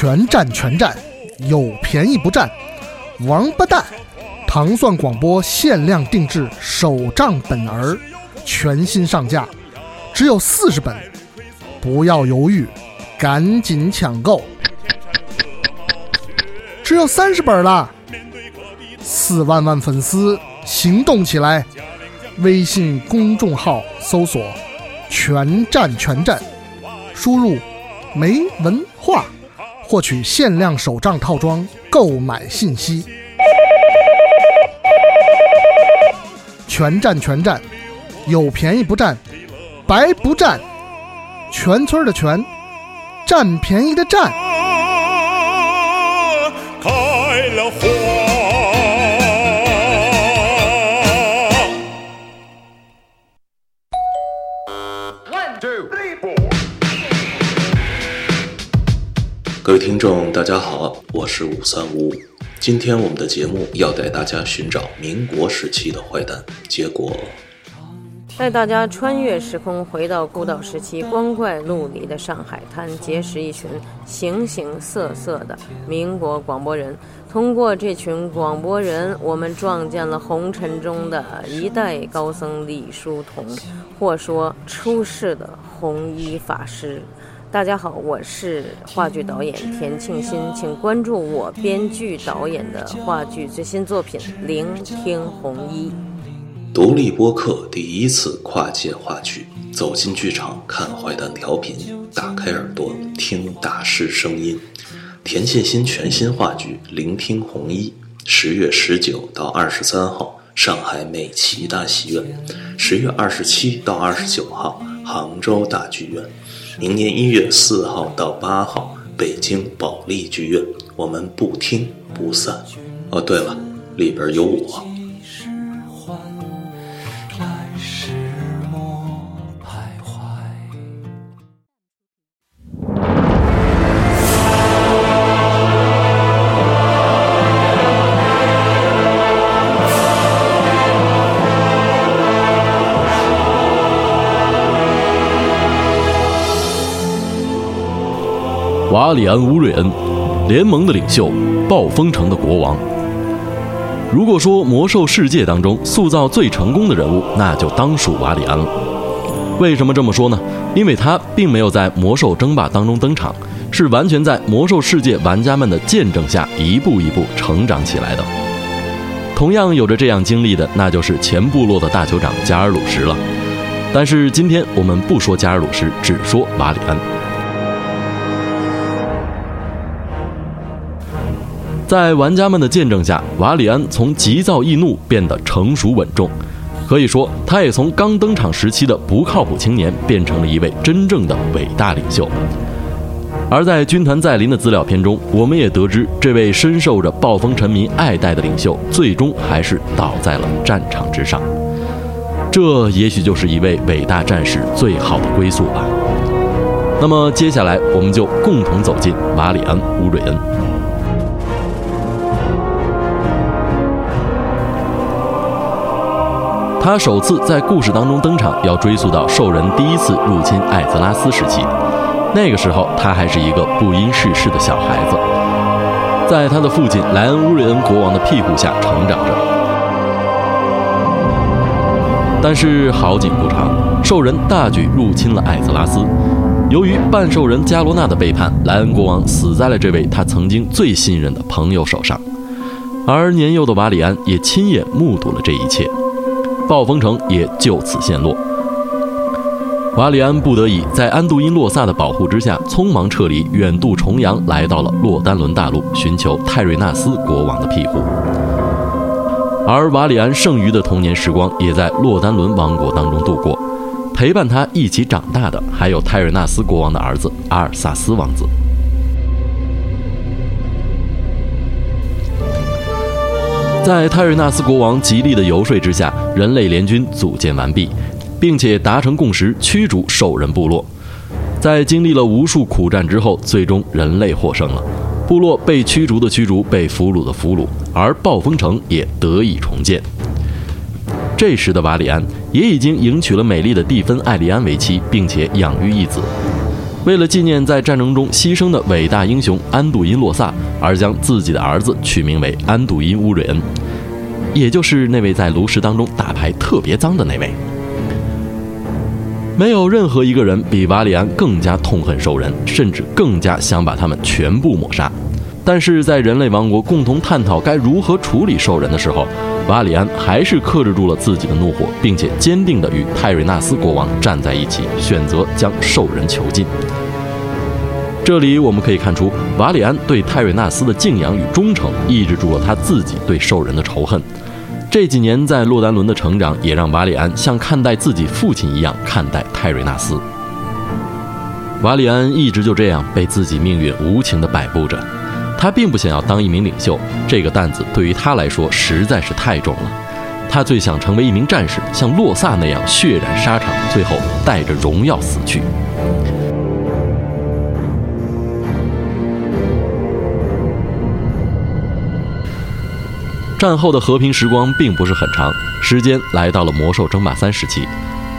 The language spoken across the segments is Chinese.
全占全占，有便宜不占，王八蛋！糖蒜广播限量定制手账本儿，全新上架，只有四十本，不要犹豫，赶紧抢购！只有三十本了，四万万粉丝行动起来！微信公众号搜索“全站全站”，输入“没文化”，获取限量手账套装购买信息。全占全占，有便宜不占，白不占。全村的全，占便宜的占。众，大家好，我是五三五五。今天我们的节目要带大家寻找民国时期的坏蛋，结果带大家穿越时空，回到孤岛时期光怪陆离的上海滩，结识一群形形色色的民国广播人。通过这群广播人，我们撞见了红尘中的一代高僧李叔同，或说出世的红衣法师。大家好，我是话剧导演田庆新，请关注我编剧导演的话剧最新作品《聆听红衣》。独立播客第一次跨界话剧，走进剧场看坏蛋调频，打开耳朵听大师声音。田沁鑫全新话剧《聆听红衣》，十月十九到二十三号上海美琪大戏院，十月二十七到二十九号杭州大剧院。明年一月四号到八号，北京保利剧院，我们不听不散。哦，对了，里边有我。瓦里安·乌瑞恩，联盟的领袖，暴风城的国王。如果说魔兽世界当中塑造最成功的人物，那就当属瓦里安了。为什么这么说呢？因为他并没有在魔兽争霸当中登场，是完全在魔兽世界玩家们的见证下一步一步成长起来的。同样有着这样经历的，那就是前部落的大酋长加尔鲁什了。但是今天我们不说加尔鲁什，只说瓦里安。在玩家们的见证下，瓦里安从急躁易怒变得成熟稳重，可以说，他也从刚登场时期的不靠谱青年变成了一位真正的伟大领袖。而在军团再临的资料片中，我们也得知，这位深受着暴风臣民爱戴的领袖，最终还是倒在了战场之上。这也许就是一位伟大战士最好的归宿吧。那么，接下来我们就共同走进瓦里安·乌瑞恩。他首次在故事当中登场，要追溯到兽人第一次入侵艾泽拉斯时期。那个时候，他还是一个不谙世事的小孩子，在他的父亲莱恩乌瑞恩国王的庇护下成长着。但是好景不长，兽人大举入侵了艾泽拉斯。由于半兽人加罗纳的背叛，莱恩国王死在了这位他曾经最信任的朋友手上，而年幼的瓦里安也亲眼目睹了这一切。暴风城也就此陷落，瓦里安不得已在安杜因洛萨的保护之下，匆忙撤离，远渡重洋，来到了洛丹伦大陆，寻求泰瑞纳斯国王的庇护。而瓦里安剩余的童年时光，也在洛丹伦王国当中度过，陪伴他一起长大的，还有泰瑞纳斯国王的儿子阿尔萨斯王子。在泰瑞纳斯国王极力的游说之下，人类联军组建完毕，并且达成共识，驱逐兽人部落。在经历了无数苦战之后，最终人类获胜了，部落被驱逐的驱逐，被俘虏的俘虏，而暴风城也得以重建。这时的瓦里安也已经迎娶了美丽的蒂芬艾利安为妻，并且养育一子。为了纪念在战争中牺牲的伟大英雄安杜因·洛萨，而将自己的儿子取名为安杜因·乌瑞恩，也就是那位在炉石当中打牌特别脏的那位。没有任何一个人比瓦里安更加痛恨兽人，甚至更加想把他们全部抹杀。但是在人类王国共同探讨该如何处理兽人的时候，瓦里安还是克制住了自己的怒火，并且坚定地与泰瑞纳斯国王站在一起，选择将兽人囚禁。这里我们可以看出，瓦里安对泰瑞纳斯的敬仰与忠诚，抑制住了他自己对兽人的仇恨。这几年在洛丹伦的成长，也让瓦里安像看待自己父亲一样看待泰瑞纳斯。瓦里安一直就这样被自己命运无情地摆布着。他并不想要当一名领袖，这个担子对于他来说实在是太重了。他最想成为一名战士，像洛萨那样血染沙场，最后带着荣耀死去。战后的和平时光并不是很长，时间来到了魔兽争霸三时期。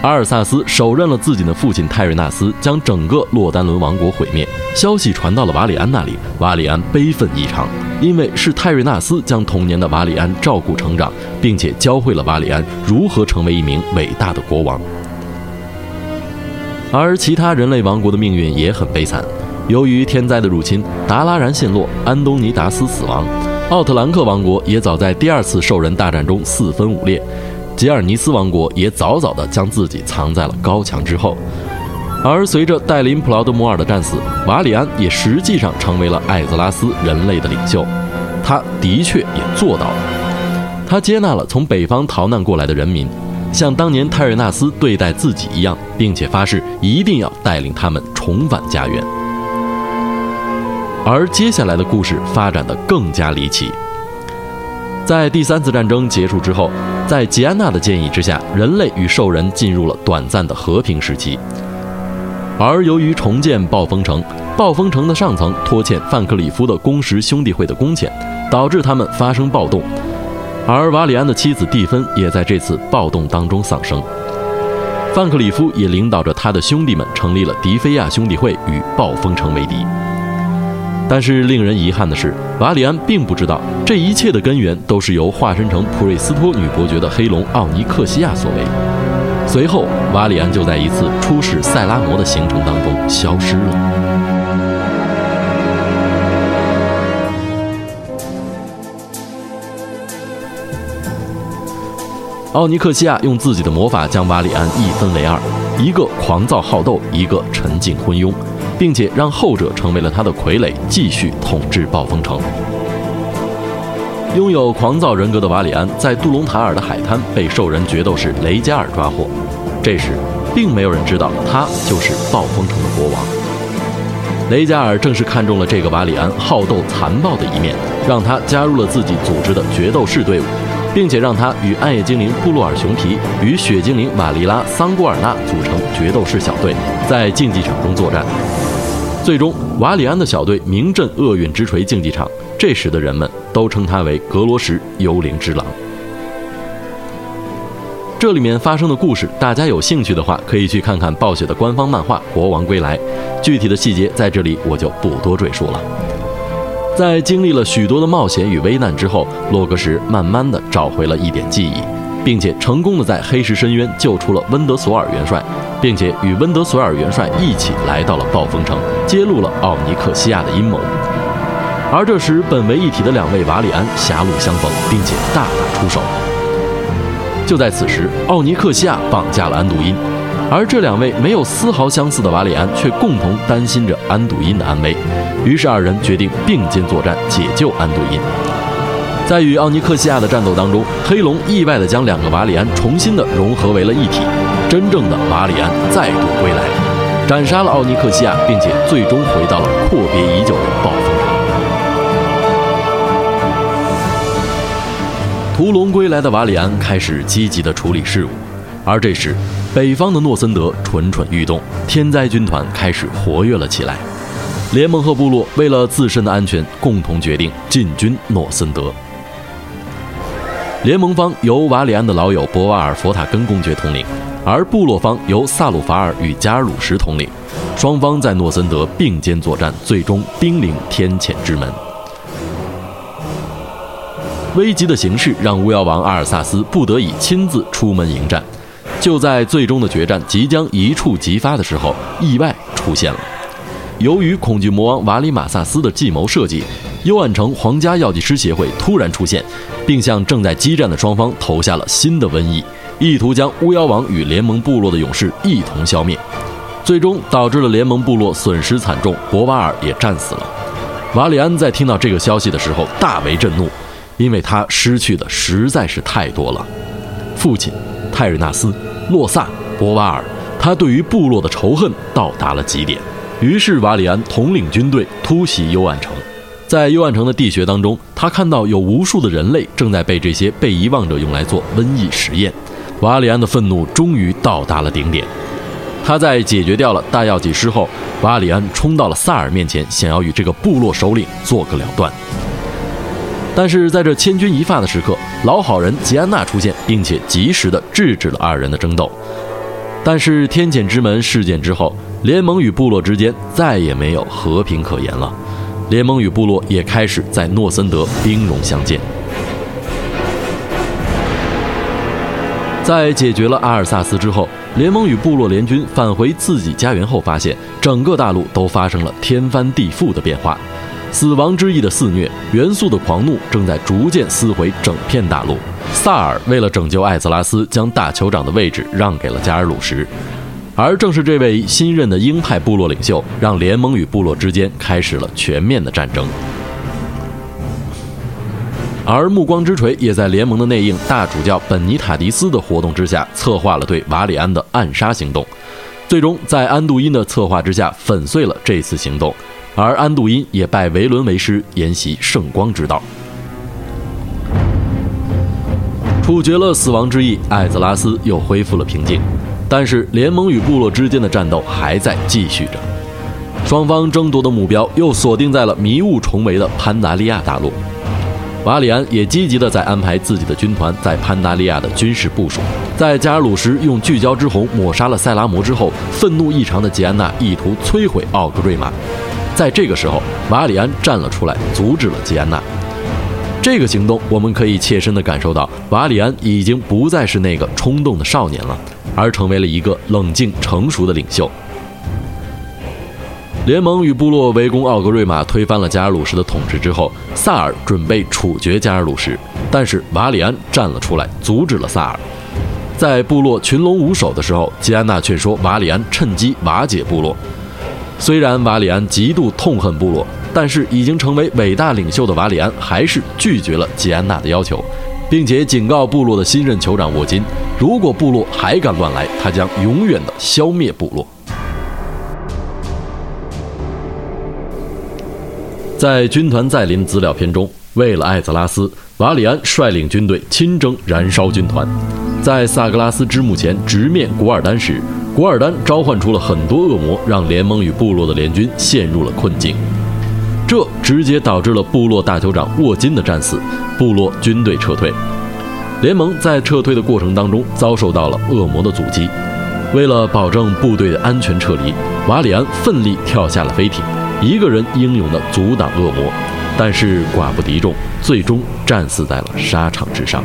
阿尔萨斯手刃了自己的父亲泰瑞纳斯，将整个洛丹伦王国毁灭。消息传到了瓦里安那里，瓦里安悲愤异常，因为是泰瑞纳斯将童年的瓦里安照顾成长，并且教会了瓦里安如何成为一名伟大的国王。而其他人类王国的命运也很悲惨，由于天灾的入侵，达拉然陷落，安东尼达斯死亡，奥特兰克王国也早在第二次兽人大战中四分五裂。吉尔尼斯王国也早早地将自己藏在了高墙之后，而随着戴林普劳德摩尔的战死，瓦里安也实际上成为了艾泽拉斯人类的领袖。他的确也做到了，他接纳了从北方逃难过来的人民，像当年泰瑞纳斯对待自己一样，并且发誓一定要带领他们重返家园。而接下来的故事发展的更加离奇。在第三次战争结束之后，在吉安娜的建议之下，人类与兽人进入了短暂的和平时期。而由于重建暴风城，暴风城的上层拖欠范克里夫的工时兄弟会的工钱，导致他们发生暴动。而瓦里安的妻子蒂芬也在这次暴动当中丧生。范克里夫也领导着他的兄弟们成立了迪菲亚兄弟会，与暴风城为敌。但是令人遗憾的是，瓦里安并不知道这一切的根源都是由化身成普瑞斯托女伯爵的黑龙奥尼克西亚所为。随后，瓦里安就在一次出使塞拉摩的行程当中消失了。奥尼克西亚用自己的魔法将瓦里安一分为二，一个狂躁好斗，一个沉静昏庸。并且让后者成为了他的傀儡，继续统治暴风城。拥有狂躁人格的瓦里安在杜隆塔尔的海滩被兽人决斗士雷加尔抓获。这时，并没有人知道他就是暴风城的国王。雷加尔正是看中了这个瓦里安好斗残暴的一面，让他加入了自己组织的决斗士队伍。并且让他与暗夜精灵布洛尔熊皮与雪精灵瓦利拉桑古尔纳组成决斗士小队，在竞技场中作战。最终，瓦里安的小队名震厄运之锤竞技场，这时的人们都称他为格罗什幽灵之狼。这里面发生的故事，大家有兴趣的话，可以去看看暴雪的官方漫画《国王归来》，具体的细节在这里我就不多赘述了。在经历了许多的冒险与危难之后，洛格什慢慢的找回了一点记忆，并且成功的在黑石深渊救出了温德索尔元帅，并且与温德索尔元帅一起来到了暴风城，揭露了奥尼克西亚的阴谋。而这时，本为一体的两位瓦里安狭路相逢，并且大打出手。就在此时，奥尼克西亚绑架了安杜因。而这两位没有丝毫相似的瓦里安，却共同担心着安杜因的安危。于是二人决定并肩作战，解救安杜因。在与奥尼克西亚的战斗当中，黑龙意外地将两个瓦里安重新的融合为了一体，真正的瓦里安再度归来，斩杀了奥尼克西亚，并且最终回到了阔别已久的暴风城。屠龙归来的瓦里安开始积极地处理事务。而这时，北方的诺森德蠢蠢欲动，天灾军团开始活跃了起来。联盟和部落为了自身的安全，共同决定进军诺森德。联盟方由瓦里安的老友博瓦尔佛塔根公爵统领，而部落方由萨鲁法尔与加尔鲁什统领。双方在诺森德并肩作战，最终兵临天谴之门。危急的形势让巫妖王阿尔萨斯不得已亲自出门迎战。就在最终的决战即将一触即发的时候，意外出现了。由于恐惧魔王瓦里马萨斯的计谋设计，幽暗城皇家药剂师协会突然出现，并向正在激战的双方投下了新的瘟疫，意图将巫妖王与联盟部落的勇士一同消灭。最终导致了联盟部落损失惨重，博瓦尔也战死了。瓦里安在听到这个消息的时候大为震怒，因为他失去的实在是太多了：父亲泰瑞纳斯、洛萨、博瓦尔，他对于部落的仇恨到达了极点。于是瓦里安统领军队突袭幽暗城，在幽暗城的地穴当中，他看到有无数的人类正在被这些被遗忘者用来做瘟疫实验。瓦里安的愤怒终于到达了顶点。他在解决掉了大药剂师后，瓦里安冲到了萨尔面前，想要与这个部落首领做个了断。但是在这千钧一发的时刻，老好人吉安娜出现，并且及时的制止了二人的争斗。但是天谴之门事件之后，联盟与部落之间再也没有和平可言了，联盟与部落也开始在诺森德兵戎相见。在解决了阿尔萨斯之后。联盟与部落联军返回自己家园后，发现整个大陆都发生了天翻地覆的变化，死亡之翼的肆虐，元素的狂怒正在逐渐撕毁整片大陆。萨尔为了拯救艾泽拉斯，将大酋长的位置让给了加尔鲁什，而正是这位新任的鹰派部落领袖，让联盟与部落之间开始了全面的战争。而暮光之锤也在联盟的内应大主教本尼塔迪斯的活动之下，策划了对瓦里安的暗杀行动，最终在安杜因的策划之下粉碎了这次行动，而安杜因也拜维伦为师，研习圣光之道，处决了死亡之翼，艾泽拉斯又恢复了平静，但是联盟与部落之间的战斗还在继续着，双方争夺的目标又锁定在了迷雾重围的潘达利亚大陆。瓦里安也积极地在安排自己的军团在潘达利亚的军事部署。在加尔鲁什用聚焦之红抹杀了塞拉摩之后，愤怒异常的吉安娜意图摧毁奥格瑞玛。在这个时候，瓦里安站了出来，阻止了吉安娜。这个行动，我们可以切身地感受到，瓦里安已经不再是那个冲动的少年了，而成为了一个冷静成熟的领袖。联盟与部落围攻奥格瑞玛，推翻了加尔鲁什的统治之后，萨尔准备处决加尔鲁什，但是瓦里安站了出来，阻止了萨尔。在部落群龙无首的时候，吉安娜劝说瓦里安趁机瓦解部落。虽然瓦里安极度痛恨部落，但是已经成为伟大领袖的瓦里安还是拒绝了吉安娜的要求，并且警告部落的新任酋长沃金，如果部落还敢乱来，他将永远的消灭部落。在军团再临资料片中，为了艾泽拉斯，瓦里安率领军队亲征，燃烧军团。在萨格拉斯之墓前直面古尔丹时，古尔丹召唤出了很多恶魔，让联盟与部落的联军陷入了困境。这直接导致了部落大酋长沃金的战死，部落军队撤退。联盟在撤退的过程当中遭受到了恶魔的阻击，为了保证部队的安全撤离，瓦里安奋力跳下了飞艇。一个人英勇地阻挡恶魔，但是寡不敌众，最终战死在了沙场之上。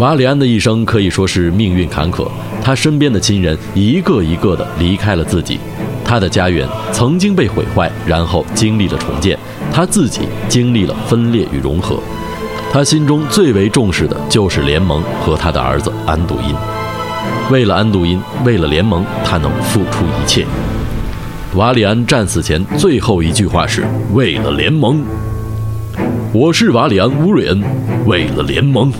瓦里安的一生可以说是命运坎坷，他身边的亲人一个一个的离开了自己，他的家园曾经被毁坏，然后经历了重建，他自己经历了分裂与融合，他心中最为重视的就是联盟和他的儿子安杜因。为了安杜因，为了联盟，他能付出一切。瓦里安战死前最后一句话是：“为了联盟，我是瓦里安·乌瑞恩，为了联盟。”